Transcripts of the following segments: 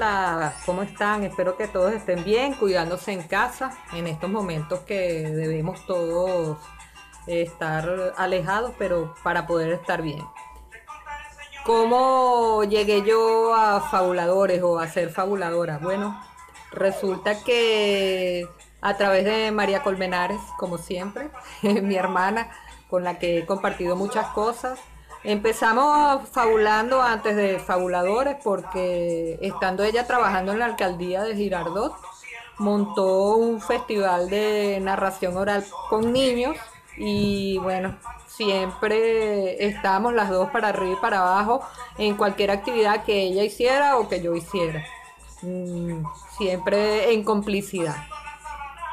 Hola, ¿cómo están? Espero que todos estén bien, cuidándose en casa en estos momentos que debemos todos estar alejados, pero para poder estar bien. ¿Cómo llegué yo a fabuladores o a ser fabuladora? Bueno, resulta que a través de María Colmenares, como siempre, mi hermana, con la que he compartido muchas cosas, Empezamos fabulando antes de fabuladores porque estando ella trabajando en la alcaldía de Girardot, montó un festival de narración oral con niños y bueno, siempre estábamos las dos para arriba y para abajo en cualquier actividad que ella hiciera o que yo hiciera. Mm, siempre en complicidad.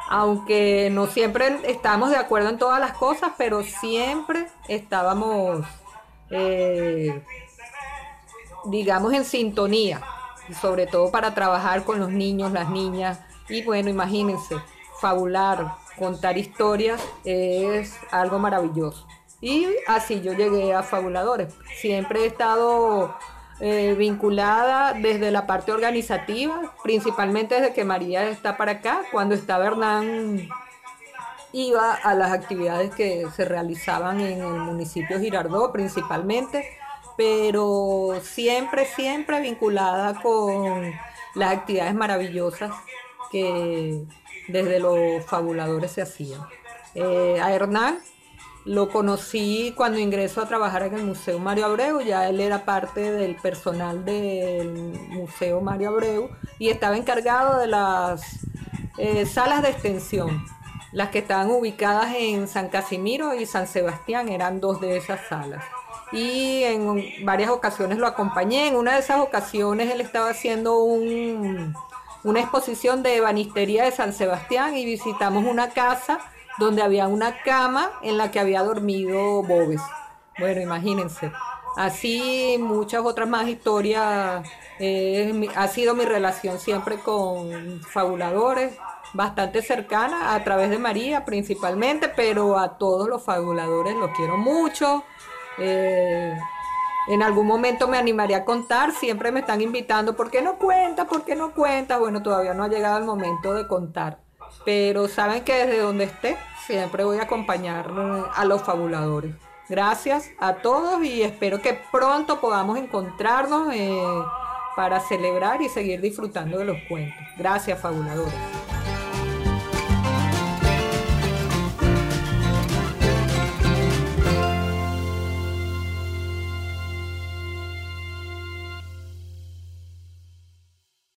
Aunque no siempre estábamos de acuerdo en todas las cosas, pero siempre estábamos eh, digamos, en sintonía, sobre todo para trabajar con los niños, las niñas. Y bueno, imagínense, fabular, contar historias es algo maravilloso. Y así yo llegué a Fabuladores. Siempre he estado eh, vinculada desde la parte organizativa, principalmente desde que María está para acá. Cuando estaba Hernán iba a las actividades que se realizaban en el municipio Girardot principalmente, pero siempre, siempre vinculada con las actividades maravillosas que desde los fabuladores se hacían. Eh, a Hernán lo conocí cuando ingresó a trabajar en el Museo Mario Abreu, ya él era parte del personal del Museo Mario Abreu y estaba encargado de las eh, salas de extensión las que estaban ubicadas en San Casimiro y San Sebastián eran dos de esas salas. Y en varias ocasiones lo acompañé. En una de esas ocasiones él estaba haciendo una exposición de ebanistería de San Sebastián y visitamos una casa donde había una cama en la que había dormido Bobes. Bueno, imagínense. Así muchas otras más historias. Eh, ha sido mi relación siempre con fabuladores, bastante cercana a través de María principalmente, pero a todos los fabuladores los quiero mucho. Eh, en algún momento me animaría a contar, siempre me están invitando, ¿por qué no cuenta? ¿Por qué no cuenta? Bueno, todavía no ha llegado el momento de contar, pero saben que desde donde esté, siempre voy a acompañar a los fabuladores. Gracias a todos y espero que pronto podamos encontrarnos eh, para celebrar y seguir disfrutando de los cuentos. Gracias, fabuladores.